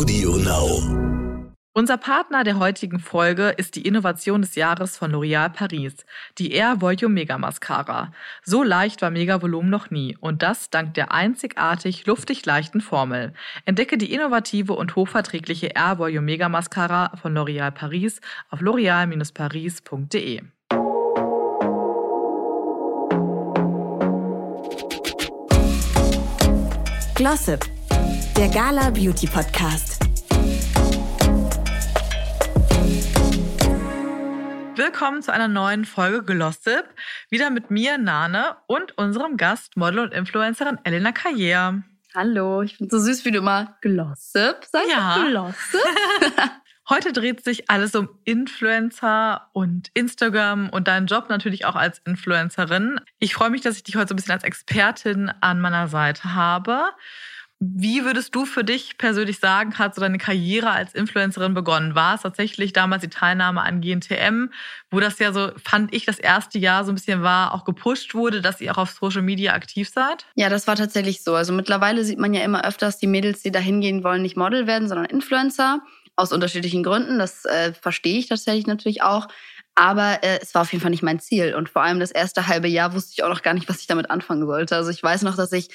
Audio Now. Unser Partner der heutigen Folge ist die Innovation des Jahres von L'Oréal Paris, die Air Volume Mega Mascara. So leicht war Mega Volumen noch nie und das dank der einzigartig luftig leichten Formel. Entdecke die innovative und hochverträgliche Air Volume Mega Mascara von L'Oréal Paris auf l'oreal-paris.de. Glossip, der Gala Beauty Podcast. Willkommen zu einer neuen Folge Glossip. Wieder mit mir, Nane, und unserem Gast, Model und Influencerin Elena Carrière. Hallo, ich finde so süß, wie du immer Glossip sagst. Ja. Glossip. Heute dreht sich alles um Influencer und Instagram und deinen Job natürlich auch als Influencerin. Ich freue mich, dass ich dich heute so ein bisschen als Expertin an meiner Seite habe. Wie würdest du für dich persönlich sagen, hat so deine Karriere als Influencerin begonnen? War es tatsächlich damals die Teilnahme an GNTM, wo das ja so, fand ich, das erste Jahr so ein bisschen war, auch gepusht wurde, dass ihr auch auf Social Media aktiv seid? Ja, das war tatsächlich so. Also mittlerweile sieht man ja immer öfters die Mädels, die da hingehen wollen, nicht Model werden, sondern Influencer aus unterschiedlichen Gründen. Das äh, verstehe ich tatsächlich natürlich auch. Aber äh, es war auf jeden Fall nicht mein Ziel. Und vor allem das erste halbe Jahr wusste ich auch noch gar nicht, was ich damit anfangen sollte. Also ich weiß noch, dass ich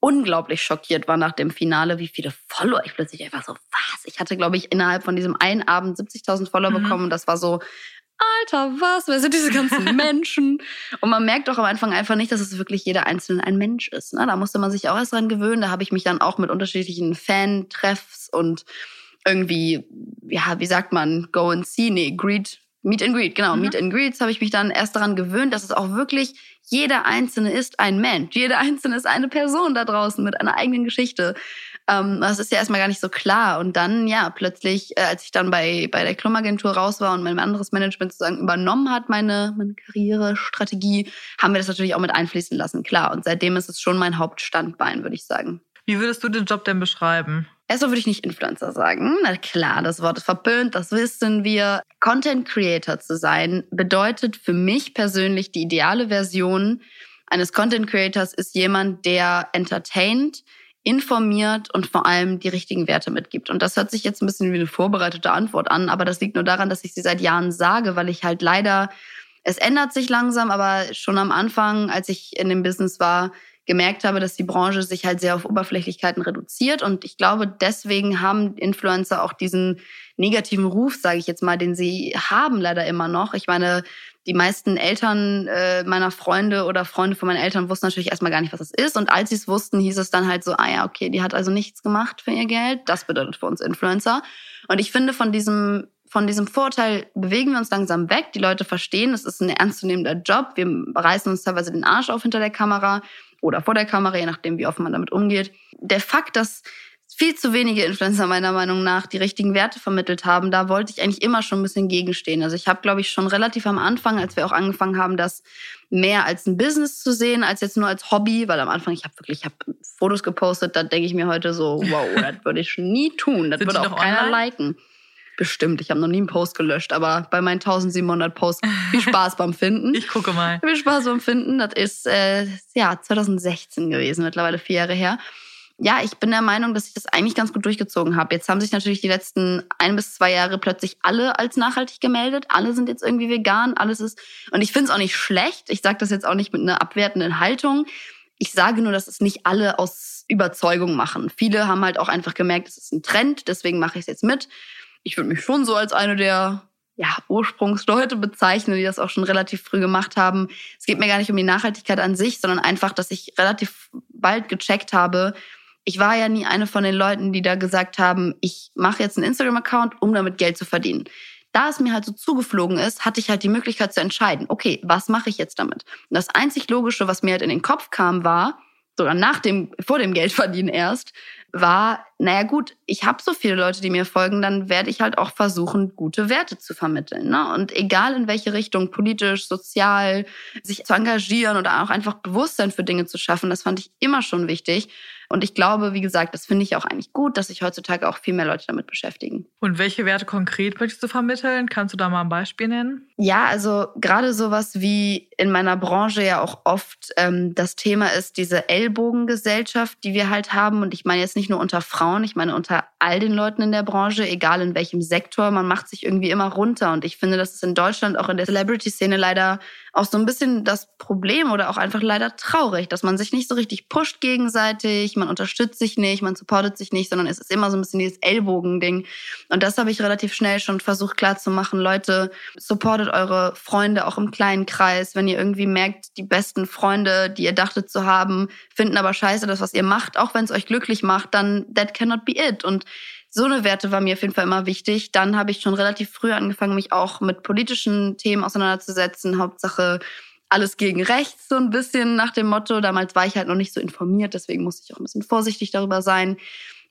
unglaublich schockiert war nach dem Finale, wie viele Follower ich plötzlich einfach so, was? Ich hatte, glaube ich, innerhalb von diesem einen Abend 70.000 Follower mhm. bekommen. Und das war so, Alter, was? Wer sind diese ganzen Menschen? Und man merkt doch am Anfang einfach nicht, dass es wirklich jeder Einzelne ein Mensch ist. Ne? Da musste man sich auch erst dran gewöhnen. Da habe ich mich dann auch mit unterschiedlichen Fan-Treffs und irgendwie, ja, wie sagt man, go and see, nee, greet, meet and greet, genau, mhm. meet and greets habe ich mich dann erst daran gewöhnt, dass es auch wirklich jeder Einzelne ist ein Mensch. Jeder Einzelne ist eine Person da draußen mit einer eigenen Geschichte. Ähm, das ist ja erstmal gar nicht so klar. Und dann, ja, plötzlich, äh, als ich dann bei, bei der Klummagentur raus war und mein anderes Management sozusagen übernommen hat, meine, meine Karrierestrategie, haben wir das natürlich auch mit einfließen lassen, klar. Und seitdem ist es schon mein Hauptstandbein, würde ich sagen. Wie würdest du den Job denn beschreiben? Erstmal würde ich nicht Influencer sagen. Na klar, das Wort ist verpönt, das wissen wir. Content Creator zu sein bedeutet für mich persönlich die ideale Version eines Content Creators ist jemand, der entertaint, informiert und vor allem die richtigen Werte mitgibt. Und das hört sich jetzt ein bisschen wie eine vorbereitete Antwort an, aber das liegt nur daran, dass ich sie seit Jahren sage, weil ich halt leider, es ändert sich langsam, aber schon am Anfang, als ich in dem Business war, gemerkt habe, dass die Branche sich halt sehr auf Oberflächlichkeiten reduziert. Und ich glaube, deswegen haben Influencer auch diesen negativen Ruf, sage ich jetzt mal, den sie haben leider immer noch. Ich meine, die meisten Eltern äh, meiner Freunde oder Freunde von meinen Eltern wussten natürlich erstmal gar nicht, was es ist. Und als sie es wussten, hieß es dann halt so, ah ja, okay, die hat also nichts gemacht für ihr Geld. Das bedeutet für uns Influencer. Und ich finde, von diesem von diesem Vorteil bewegen wir uns langsam weg. Die Leute verstehen, es ist ein ernstzunehmender Job. Wir reißen uns teilweise den Arsch auf hinter der Kamera oder vor der Kamera, je nachdem, wie offen man damit umgeht. Der Fakt, dass viel zu wenige Influencer meiner Meinung nach die richtigen Werte vermittelt haben, da wollte ich eigentlich immer schon ein bisschen gegenstehen. Also ich habe, glaube ich, schon relativ am Anfang, als wir auch angefangen haben, das mehr als ein Business zu sehen, als jetzt nur als Hobby, weil am Anfang, ich habe wirklich, ich habe Fotos gepostet, da denke ich mir heute so, wow, das würde ich nie tun, das würde auch keiner online? liken. Bestimmt. Ich habe noch nie einen Post gelöscht, aber bei meinen 1700 Posts viel Spaß beim Finden. Ich gucke mal. Viel Spaß beim Finden. Das ist äh, ja 2016 gewesen, mittlerweile vier Jahre her. Ja, ich bin der Meinung, dass ich das eigentlich ganz gut durchgezogen habe. Jetzt haben sich natürlich die letzten ein bis zwei Jahre plötzlich alle als nachhaltig gemeldet. Alle sind jetzt irgendwie vegan. Alles ist und ich finde es auch nicht schlecht. Ich sage das jetzt auch nicht mit einer abwertenden Haltung. Ich sage nur, dass es nicht alle aus Überzeugung machen. Viele haben halt auch einfach gemerkt, es ist ein Trend, deswegen mache ich es jetzt mit ich würde mich schon so als eine der ja, Ursprungsleute bezeichnen, die das auch schon relativ früh gemacht haben. Es geht mir gar nicht um die Nachhaltigkeit an sich, sondern einfach, dass ich relativ bald gecheckt habe, ich war ja nie eine von den Leuten, die da gesagt haben, ich mache jetzt einen Instagram-Account, um damit Geld zu verdienen. Da es mir halt so zugeflogen ist, hatte ich halt die Möglichkeit zu entscheiden, okay, was mache ich jetzt damit? Und das einzig Logische, was mir halt in den Kopf kam, war, sogar nach dem, vor dem Geldverdienen erst, war, naja gut, ich habe so viele Leute, die mir folgen, dann werde ich halt auch versuchen, gute Werte zu vermitteln. Ne? Und egal in welche Richtung, politisch, sozial, sich zu engagieren oder auch einfach Bewusstsein für Dinge zu schaffen, das fand ich immer schon wichtig. Und ich glaube, wie gesagt, das finde ich auch eigentlich gut, dass sich heutzutage auch viel mehr Leute damit beschäftigen. Und welche Werte konkret möchtest du vermitteln? Kannst du da mal ein Beispiel nennen? Ja, also gerade sowas wie in meiner Branche ja auch oft ähm, das Thema ist, diese Ellbogengesellschaft, die wir halt haben. Und ich meine jetzt nicht nur unter Frauen, ich meine unter all den Leuten in der Branche, egal in welchem Sektor, man macht sich irgendwie immer runter. Und ich finde, das ist in Deutschland auch in der Celebrity-Szene leider auch so ein bisschen das Problem oder auch einfach leider traurig, dass man sich nicht so richtig pusht gegenseitig, man unterstützt sich nicht, man supportet sich nicht, sondern es ist immer so ein bisschen dieses Ellbogending. Und das habe ich relativ schnell schon versucht klarzumachen. Leute, supportet eure Freunde auch im kleinen Kreis. Wenn ihr irgendwie merkt, die besten Freunde, die ihr dachtet zu haben, finden aber scheiße das, was ihr macht, auch wenn es euch glücklich macht, dann that cannot be it. Und so eine Werte war mir auf jeden Fall immer wichtig. Dann habe ich schon relativ früh angefangen, mich auch mit politischen Themen auseinanderzusetzen. Hauptsache alles gegen rechts, so ein bisschen nach dem Motto. Damals war ich halt noch nicht so informiert, deswegen musste ich auch ein bisschen vorsichtig darüber sein.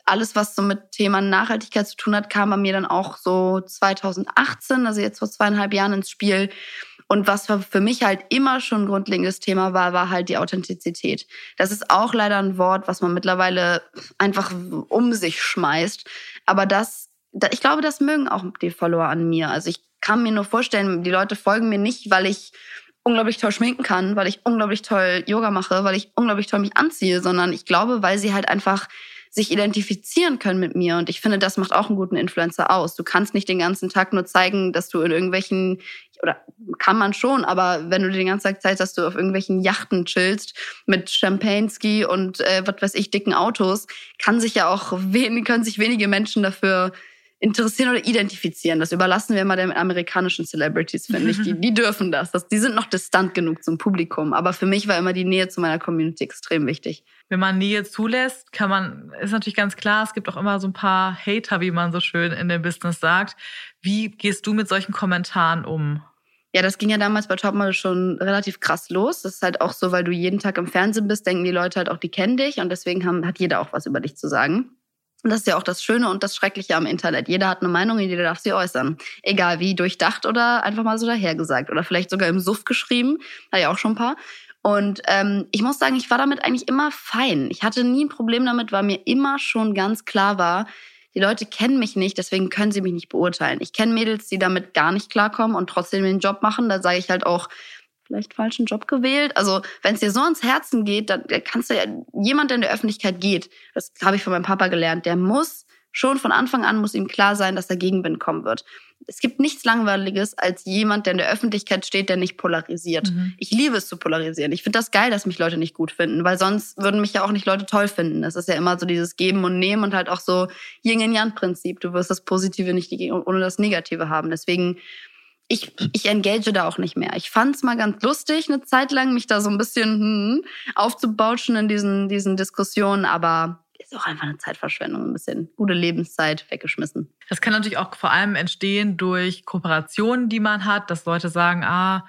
Alles, was so mit Thema Nachhaltigkeit zu tun hat, kam bei mir dann auch so 2018, also jetzt vor zweieinhalb Jahren ins Spiel. Und was für mich halt immer schon ein grundlegendes Thema war, war halt die Authentizität. Das ist auch leider ein Wort, was man mittlerweile einfach um sich schmeißt. Aber das, ich glaube, das mögen auch die Follower an mir. Also ich kann mir nur vorstellen, die Leute folgen mir nicht, weil ich unglaublich toll schminken kann, weil ich unglaublich toll Yoga mache, weil ich unglaublich toll mich anziehe, sondern ich glaube, weil sie halt einfach sich identifizieren können mit mir. Und ich finde, das macht auch einen guten Influencer aus. Du kannst nicht den ganzen Tag nur zeigen, dass du in irgendwelchen, oder kann man schon, aber wenn du den ganzen Tag zeigst, dass du auf irgendwelchen Yachten chillst mit Champagne-Ski und äh, was weiß ich, dicken Autos, kann sich ja auch wenig, können sich wenige Menschen dafür interessieren oder identifizieren. Das überlassen wir mal den amerikanischen Celebrities, finde ich. Die, die dürfen das. das. Die sind noch distant genug zum Publikum. Aber für mich war immer die Nähe zu meiner Community extrem wichtig. Wenn man Nähe zulässt, kann man, ist natürlich ganz klar, es gibt auch immer so ein paar Hater, wie man so schön in dem Business sagt. Wie gehst du mit solchen Kommentaren um? Ja, das ging ja damals bei Topmodel schon relativ krass los. Das ist halt auch so, weil du jeden Tag im Fernsehen bist, denken die Leute halt auch, die kennen dich und deswegen haben, hat jeder auch was über dich zu sagen. Und das ist ja auch das Schöne und das Schreckliche am Internet. Jeder hat eine Meinung und jeder darf sie äußern. Egal wie, durchdacht oder einfach mal so dahergesagt. Oder vielleicht sogar im Suff geschrieben. Hat ja auch schon ein paar. Und ähm, ich muss sagen, ich war damit eigentlich immer fein. Ich hatte nie ein Problem damit, weil mir immer schon ganz klar war, die Leute kennen mich nicht, deswegen können sie mich nicht beurteilen. Ich kenne Mädels, die damit gar nicht klarkommen und trotzdem den Job machen. Da sage ich halt auch, vielleicht falschen Job gewählt. Also wenn es dir so ans Herzen geht, dann kannst du ja, jemand, der in der Öffentlichkeit geht, das habe ich von meinem Papa gelernt, der muss schon von Anfang an muss ihm klar sein, dass er Gegenwind kommen wird. Es gibt nichts Langweiliges als jemand, der in der Öffentlichkeit steht, der nicht polarisiert. Mhm. Ich liebe es zu polarisieren. Ich finde das geil, dass mich Leute nicht gut finden, weil sonst würden mich ja auch nicht Leute toll finden. Das ist ja immer so dieses Geben und Nehmen und halt auch so Yin-Yang-Prinzip. Du wirst das Positive nicht ohne das Negative haben. Deswegen ich, ich engage da auch nicht mehr. Ich fand es mal ganz lustig, eine Zeit lang mich da so ein bisschen hm, aufzubauschen in diesen, diesen Diskussionen, aber ist auch einfach eine Zeitverschwendung, ein bisschen gute Lebenszeit weggeschmissen. Das kann natürlich auch vor allem entstehen durch Kooperationen, die man hat, dass Leute sagen, ah,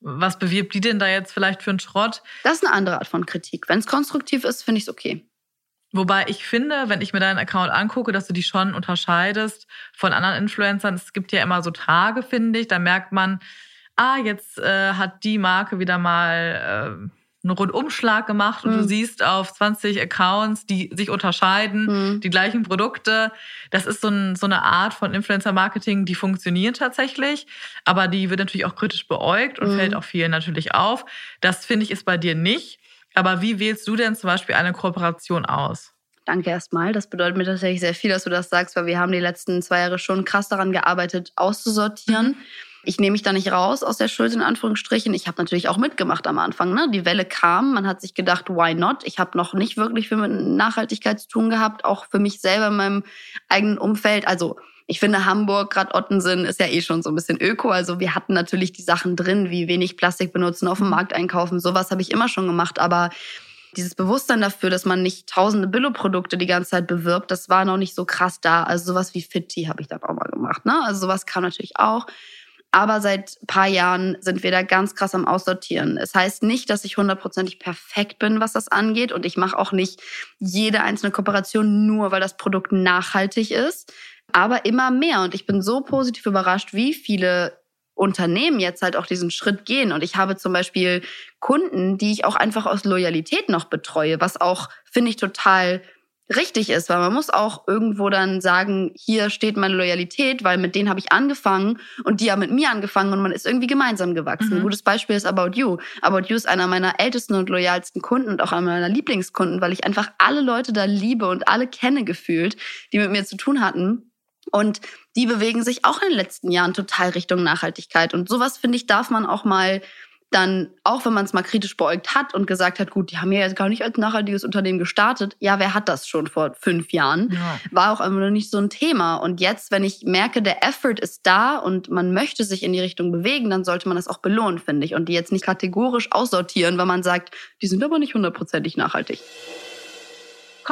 was bewirbt die denn da jetzt vielleicht für einen Schrott? Das ist eine andere Art von Kritik. Wenn es konstruktiv ist, finde ich es okay. Wobei ich finde, wenn ich mir deinen Account angucke, dass du die schon unterscheidest von anderen Influencern. Es gibt ja immer so Tage, finde ich, da merkt man, ah, jetzt äh, hat die Marke wieder mal äh, einen Rundumschlag gemacht und mhm. du siehst auf 20 Accounts, die sich unterscheiden, mhm. die gleichen Produkte. Das ist so, ein, so eine Art von Influencer-Marketing, die funktioniert tatsächlich, aber die wird natürlich auch kritisch beäugt und mhm. fällt auch vielen natürlich auf. Das finde ich ist bei dir nicht. Aber wie wählst du denn zum Beispiel eine Kooperation aus? Danke erstmal. Das bedeutet mir tatsächlich sehr viel, dass du das sagst, weil wir haben die letzten zwei Jahre schon krass daran gearbeitet, auszusortieren. Ich nehme mich da nicht raus aus der Schuld in Anführungsstrichen. Ich habe natürlich auch mitgemacht am Anfang. Ne? Die Welle kam, man hat sich gedacht, why not? Ich habe noch nicht wirklich viel mit Nachhaltigkeit zu tun gehabt, auch für mich selber in meinem eigenen Umfeld. Also ich finde Hamburg, gerade Ottensen, ist ja eh schon so ein bisschen öko. Also wir hatten natürlich die Sachen drin, wie wenig Plastik benutzen, auf dem Markt einkaufen. Sowas habe ich immer schon gemacht. Aber dieses Bewusstsein dafür, dass man nicht tausende Billo-Produkte die ganze Zeit bewirbt, das war noch nicht so krass da. Also sowas wie Fitti habe ich dann auch mal gemacht. Ne? Also sowas kam natürlich auch. Aber seit paar Jahren sind wir da ganz krass am Aussortieren. Es heißt nicht, dass ich hundertprozentig perfekt bin, was das angeht. Und ich mache auch nicht jede einzelne Kooperation nur, weil das Produkt nachhaltig ist aber immer mehr. Und ich bin so positiv überrascht, wie viele Unternehmen jetzt halt auch diesen Schritt gehen. Und ich habe zum Beispiel Kunden, die ich auch einfach aus Loyalität noch betreue, was auch, finde ich, total richtig ist, weil man muss auch irgendwo dann sagen, hier steht meine Loyalität, weil mit denen habe ich angefangen und die haben mit mir angefangen und man ist irgendwie gemeinsam gewachsen. Mhm. Ein gutes Beispiel ist About You. About You ist einer meiner ältesten und loyalsten Kunden und auch einer meiner Lieblingskunden, weil ich einfach alle Leute da liebe und alle kenne gefühlt, die mit mir zu tun hatten. Und die bewegen sich auch in den letzten Jahren total Richtung Nachhaltigkeit. Und sowas, finde ich, darf man auch mal dann, auch wenn man es mal kritisch beäugt hat und gesagt hat, gut, die haben ja jetzt gar nicht als nachhaltiges Unternehmen gestartet. Ja, wer hat das schon vor fünf Jahren? Ja. War auch einfach noch nicht so ein Thema. Und jetzt, wenn ich merke, der Effort ist da und man möchte sich in die Richtung bewegen, dann sollte man das auch belohnen, finde ich. Und die jetzt nicht kategorisch aussortieren, weil man sagt, die sind aber nicht hundertprozentig nachhaltig.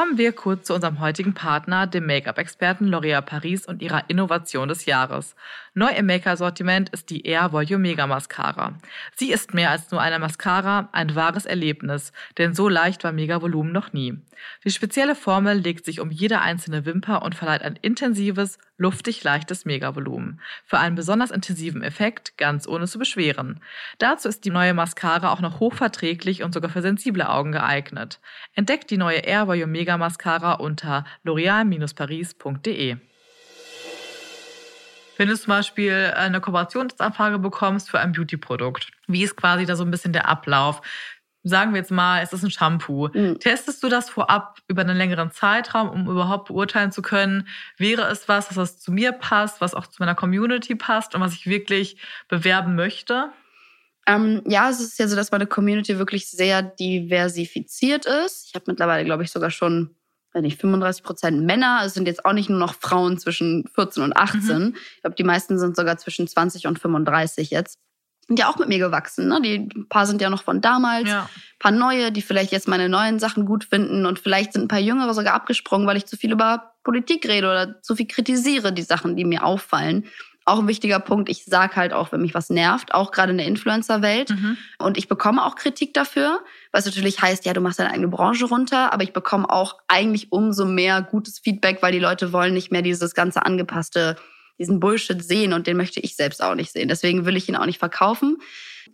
Kommen wir kurz zu unserem heutigen Partner, dem Make-up-Experten L'Oréal Paris und ihrer Innovation des Jahres. Neu im Make-up-Sortiment ist die Air Volume Mega Mascara. Sie ist mehr als nur eine Mascara, ein wahres Erlebnis, denn so leicht war Mega Volumen noch nie. Die spezielle Formel legt sich um jede einzelne Wimper und verleiht ein intensives, luftig leichtes Megavolumen. Für einen besonders intensiven Effekt, ganz ohne zu beschweren. Dazu ist die neue Mascara auch noch hochverträglich und sogar für sensible Augen geeignet. Entdeckt die neue Air Volume Mega Mascara unter l'oreal-paris.de. Wenn du zum Beispiel eine Kooperationsanfrage bekommst für ein Beauty-Produkt, wie ist quasi da so ein bisschen der Ablauf? Sagen wir jetzt mal, es ist ein Shampoo. Mhm. Testest du das vorab über einen längeren Zeitraum, um überhaupt beurteilen zu können, wäre es was, was zu mir passt, was auch zu meiner Community passt und was ich wirklich bewerben möchte? Ähm, ja, es ist ja so, dass meine Community wirklich sehr diversifiziert ist. Ich habe mittlerweile, glaube ich, sogar schon wenn nicht 35 Prozent Männer. Es sind jetzt auch nicht nur noch Frauen zwischen 14 und 18. Mhm. Ich glaube, die meisten sind sogar zwischen 20 und 35 jetzt. Sind ja auch mit mir gewachsen. Ne? Die ein paar sind ja noch von damals. Ja. Ein paar neue, die vielleicht jetzt meine neuen Sachen gut finden. Und vielleicht sind ein paar Jüngere sogar abgesprungen, weil ich zu viel über Politik rede oder zu viel kritisiere, die Sachen, die mir auffallen auch ein wichtiger Punkt. Ich sage halt auch, wenn mich was nervt, auch gerade in der Influencer-Welt. Mhm. Und ich bekomme auch Kritik dafür, was natürlich heißt, ja, du machst deine eigene Branche runter, aber ich bekomme auch eigentlich umso mehr gutes Feedback, weil die Leute wollen nicht mehr dieses ganze angepasste, diesen Bullshit sehen und den möchte ich selbst auch nicht sehen. Deswegen will ich ihn auch nicht verkaufen.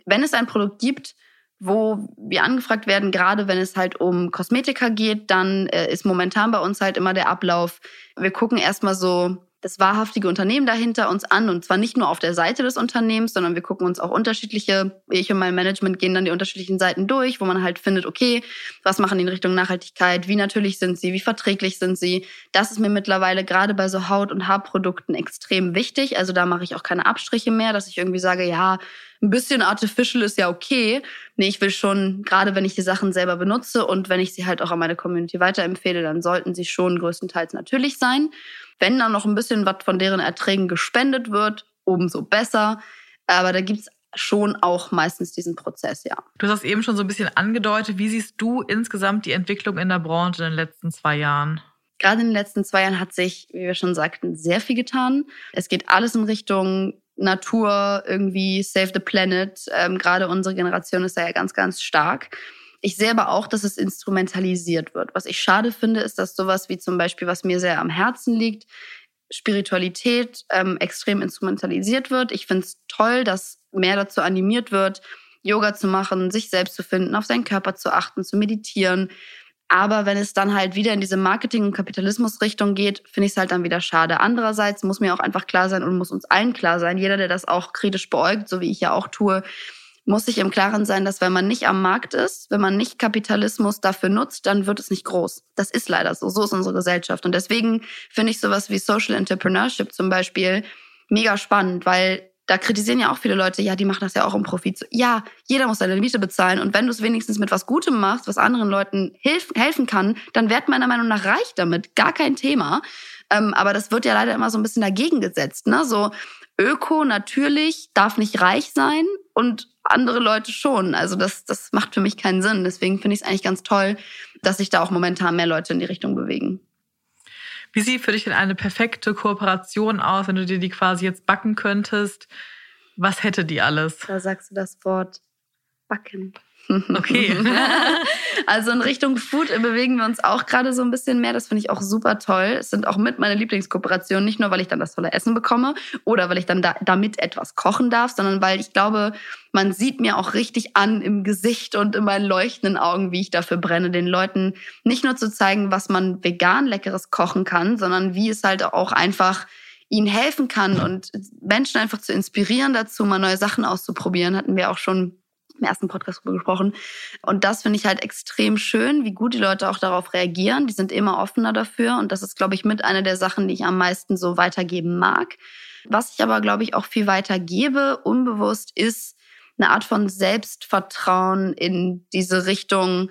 Wenn es ein Produkt gibt, wo wir angefragt werden, gerade wenn es halt um Kosmetika geht, dann äh, ist momentan bei uns halt immer der Ablauf. Wir gucken erstmal so, das wahrhaftige Unternehmen dahinter uns an und zwar nicht nur auf der Seite des Unternehmens, sondern wir gucken uns auch unterschiedliche, ich und mein Management gehen dann die unterschiedlichen Seiten durch, wo man halt findet, okay, was machen die in Richtung Nachhaltigkeit, wie natürlich sind sie, wie verträglich sind sie. Das ist mir mittlerweile gerade bei so Haut- und Haarprodukten extrem wichtig. Also da mache ich auch keine Abstriche mehr, dass ich irgendwie sage, ja, ein bisschen artificial ist ja okay. Nee, ich will schon, gerade wenn ich die Sachen selber benutze und wenn ich sie halt auch an meine Community weiterempfehle, dann sollten sie schon größtenteils natürlich sein. Wenn dann noch ein bisschen was von deren Erträgen gespendet wird, umso besser. Aber da gibt's schon auch meistens diesen Prozess, ja. Du hast eben schon so ein bisschen angedeutet. Wie siehst du insgesamt die Entwicklung in der Branche in den letzten zwei Jahren? Gerade in den letzten zwei Jahren hat sich, wie wir schon sagten, sehr viel getan. Es geht alles in Richtung Natur, irgendwie Save the Planet. Ähm, gerade unsere Generation ist da ja ganz, ganz stark. Ich sehe aber auch, dass es instrumentalisiert wird. Was ich schade finde, ist, dass sowas wie zum Beispiel, was mir sehr am Herzen liegt, Spiritualität ähm, extrem instrumentalisiert wird. Ich finde es toll, dass mehr dazu animiert wird, Yoga zu machen, sich selbst zu finden, auf seinen Körper zu achten, zu meditieren. Aber wenn es dann halt wieder in diese Marketing- und Kapitalismus-Richtung geht, finde ich es halt dann wieder schade. Andererseits muss mir auch einfach klar sein und muss uns allen klar sein, jeder, der das auch kritisch beäugt, so wie ich ja auch tue, muss sich im Klaren sein, dass wenn man nicht am Markt ist, wenn man nicht Kapitalismus dafür nutzt, dann wird es nicht groß. Das ist leider so. So ist unsere Gesellschaft. Und deswegen finde ich sowas wie Social Entrepreneurship zum Beispiel mega spannend, weil da kritisieren ja auch viele Leute, ja, die machen das ja auch um Profit. Ja, jeder muss seine Miete bezahlen. Und wenn du es wenigstens mit was Gutem machst, was anderen Leuten helfen kann, dann wird meiner Meinung nach reich damit. Gar kein Thema. Ähm, aber das wird ja leider immer so ein bisschen dagegen gesetzt. Ne? So, Öko natürlich darf nicht reich sein und andere Leute schon. Also das, das macht für mich keinen Sinn. Deswegen finde ich es eigentlich ganz toll, dass sich da auch momentan mehr Leute in die Richtung bewegen. Wie sieht für dich denn eine perfekte Kooperation aus, wenn du dir die quasi jetzt backen könntest? Was hätte die alles? Da sagst du das Wort backen. Okay. also in Richtung Food bewegen wir uns auch gerade so ein bisschen mehr. Das finde ich auch super toll. Es sind auch mit meine Lieblingskooperationen, nicht nur, weil ich dann das tolle Essen bekomme oder weil ich dann da, damit etwas kochen darf, sondern weil ich glaube, man sieht mir auch richtig an im Gesicht und in meinen leuchtenden Augen, wie ich dafür brenne, den Leuten nicht nur zu zeigen, was man vegan leckeres kochen kann, sondern wie es halt auch einfach ihnen helfen kann und Menschen einfach zu inspirieren dazu, mal neue Sachen auszuprobieren, hatten wir auch schon im ersten Podcast drüber gesprochen. Und das finde ich halt extrem schön, wie gut die Leute auch darauf reagieren. Die sind immer offener dafür. Und das ist, glaube ich, mit einer der Sachen, die ich am meisten so weitergeben mag. Was ich aber, glaube ich, auch viel weitergebe, unbewusst, ist eine Art von Selbstvertrauen in diese Richtung,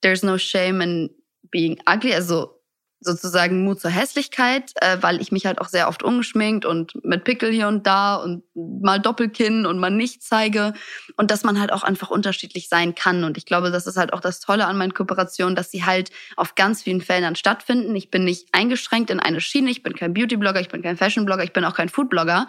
there's no shame in being ugly. Also sozusagen Mut zur Hässlichkeit, äh, weil ich mich halt auch sehr oft ungeschminkt und mit Pickel hier und da und mal Doppelkinn und mal nicht zeige und dass man halt auch einfach unterschiedlich sein kann. Und ich glaube, das ist halt auch das Tolle an meinen Kooperationen, dass sie halt auf ganz vielen Feldern stattfinden. Ich bin nicht eingeschränkt in eine Schiene, ich bin kein Beauty-Blogger, ich bin kein Fashion-Blogger, ich bin auch kein Food-Blogger,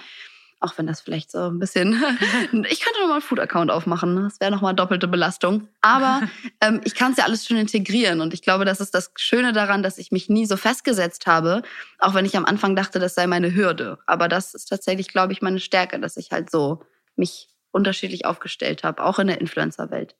auch wenn das vielleicht so ein bisschen. ich könnte noch mal einen Food-Account aufmachen. Das wäre noch mal doppelte Belastung. Aber ähm, ich kann es ja alles schon integrieren. Und ich glaube, das ist das Schöne daran, dass ich mich nie so festgesetzt habe. Auch wenn ich am Anfang dachte, das sei meine Hürde. Aber das ist tatsächlich, glaube ich, meine Stärke, dass ich halt so mich unterschiedlich aufgestellt habe, auch in der Influencer-Welt.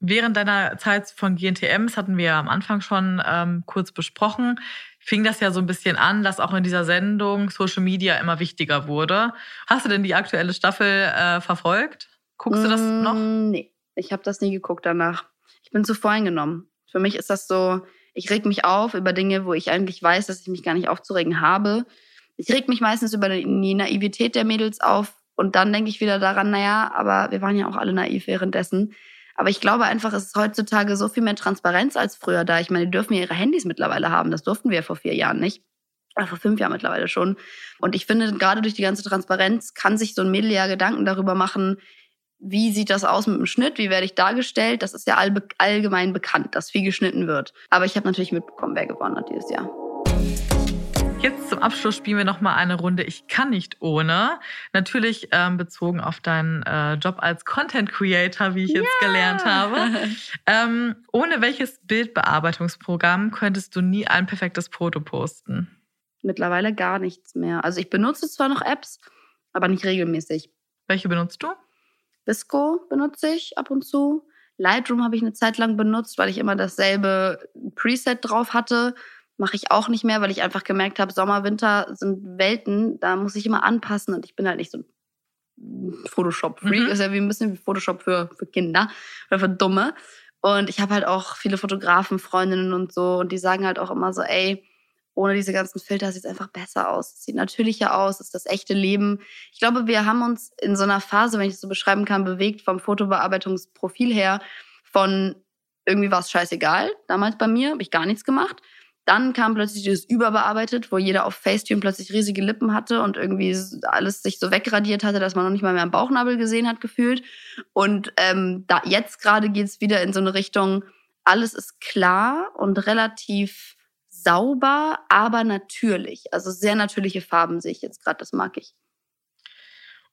Während deiner Zeit von GNTMs hatten wir am Anfang schon ähm, kurz besprochen, fing das ja so ein bisschen an, dass auch in dieser Sendung Social Media immer wichtiger wurde. Hast du denn die aktuelle Staffel äh, verfolgt? Guckst du das mm, noch? Nee, ich habe das nie geguckt danach. Ich bin zu voreingenommen. Für mich ist das so, ich reg mich auf über Dinge, wo ich eigentlich weiß, dass ich mich gar nicht aufzuregen habe. Ich reg mich meistens über die Naivität der Mädels auf und dann denke ich wieder daran, naja, aber wir waren ja auch alle naiv währenddessen. Aber ich glaube einfach, es ist heutzutage so viel mehr Transparenz als früher da. Ich meine, die dürfen ja ihre Handys mittlerweile haben. Das durften wir ja vor vier Jahren nicht. Oder vor fünf Jahren mittlerweile schon. Und ich finde, gerade durch die ganze Transparenz kann sich so ein Mädel ja Gedanken darüber machen, wie sieht das aus mit dem Schnitt? Wie werde ich dargestellt? Das ist ja allgemein bekannt, dass viel geschnitten wird. Aber ich habe natürlich mitbekommen, wer gewonnen hat dieses Jahr. Jetzt zum Abschluss spielen wir noch mal eine Runde Ich kann nicht ohne. Natürlich ähm, bezogen auf deinen äh, Job als Content Creator, wie ich jetzt ja. gelernt habe. Ähm, ohne welches Bildbearbeitungsprogramm könntest du nie ein perfektes Foto posten? Mittlerweile gar nichts mehr. Also ich benutze zwar noch Apps, aber nicht regelmäßig. Welche benutzt du? Visco benutze ich ab und zu. Lightroom habe ich eine Zeit lang benutzt, weil ich immer dasselbe Preset drauf hatte mache ich auch nicht mehr, weil ich einfach gemerkt habe, Sommer, Winter sind Welten, da muss ich immer anpassen und ich bin halt nicht so Photoshop-Freak. Mhm. Ist ja wie ein bisschen wie Photoshop für, für Kinder oder für Dumme. Und ich habe halt auch viele Fotografen, Freundinnen und so und die sagen halt auch immer so, ey, ohne diese ganzen Filter sieht es einfach besser aus. Es sieht natürlicher aus, es ist das echte Leben. Ich glaube, wir haben uns in so einer Phase, wenn ich es so beschreiben kann, bewegt vom Fotobearbeitungsprofil her von irgendwie war es scheißegal, damals bei mir, habe ich gar nichts gemacht, dann kam plötzlich dieses Überbearbeitet, wo jeder auf Facetune plötzlich riesige Lippen hatte und irgendwie alles sich so wegradiert hatte, dass man noch nicht mal mehr einen Bauchnabel gesehen hat, gefühlt. Und ähm, da jetzt gerade geht's wieder in so eine Richtung, alles ist klar und relativ sauber, aber natürlich. Also sehr natürliche Farben sehe ich jetzt gerade, das mag ich.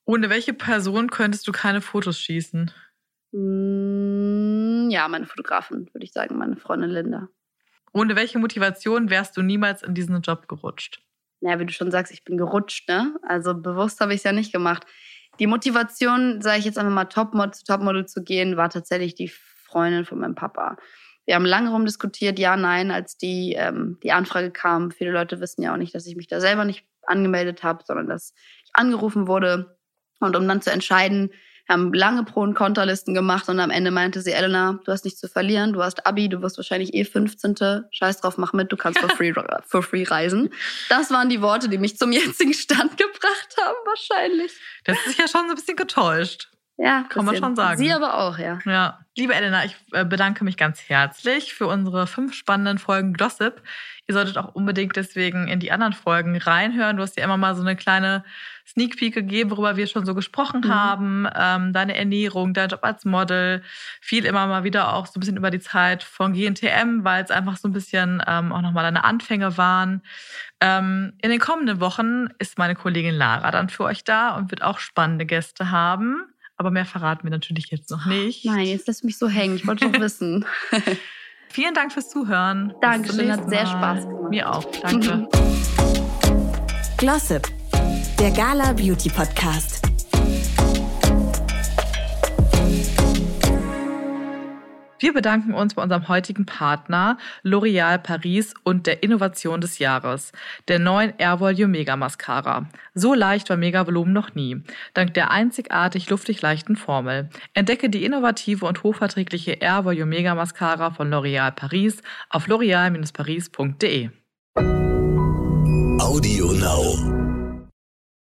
Ohne welche Person könntest du keine Fotos schießen? Mm, ja, meine Fotografin, würde ich sagen, meine Freundin Linda. Ohne welche Motivation wärst du niemals in diesen Job gerutscht? Ja, wie du schon sagst, ich bin gerutscht, ne? Also bewusst habe ich es ja nicht gemacht. Die Motivation, sage ich jetzt einfach mal, Topmodel zu Topmodel zu gehen, war tatsächlich die Freundin von meinem Papa. Wir haben lange rumdiskutiert, ja, nein, als die, ähm, die Anfrage kam. Viele Leute wissen ja auch nicht, dass ich mich da selber nicht angemeldet habe, sondern dass ich angerufen wurde. Und um dann zu entscheiden, haben lange Pro- und Konterlisten gemacht und am Ende meinte sie, Elena, du hast nichts zu verlieren, du hast Abi, du wirst wahrscheinlich eh 15. Scheiß drauf, mach mit, du kannst for free, for free reisen. Das waren die Worte, die mich zum jetzigen Stand gebracht haben, wahrscheinlich. Das ist ja schon so ein bisschen getäuscht. Ja, kann man schon sagen. Sie aber auch, ja. Ja. Liebe Elena, ich äh, bedanke mich ganz herzlich für unsere fünf spannenden Folgen Gossip. Ihr solltet auch unbedingt deswegen in die anderen Folgen reinhören. Du hast ja immer mal so eine kleine Sneak Peek gegeben, worüber wir schon so gesprochen mhm. haben. Ähm, deine Ernährung, dein Job als Model. Viel immer mal wieder auch so ein bisschen über die Zeit von GNTM, weil es einfach so ein bisschen ähm, auch nochmal deine Anfänge waren. Ähm, in den kommenden Wochen ist meine Kollegin Lara dann für euch da und wird auch spannende Gäste haben. Aber mehr verraten wir natürlich jetzt noch nicht. Nein, jetzt lässt mich so hängen. Ich wollte doch wissen. Vielen Dank fürs Zuhören. Dankeschön, hat sehr Spaß gemacht. Mir auch, danke. Glossip, der Gala Beauty Podcast. Wir bedanken uns bei unserem heutigen Partner L'Oréal Paris und der Innovation des Jahres, der neuen Air Volume Mega Mascara. So leicht war Mega Volumen noch nie, dank der einzigartig luftig leichten Formel. Entdecke die innovative und hochverträgliche Air Volume Mega Mascara von L'Oréal Paris auf l'oreal-paris.de. Audio Now.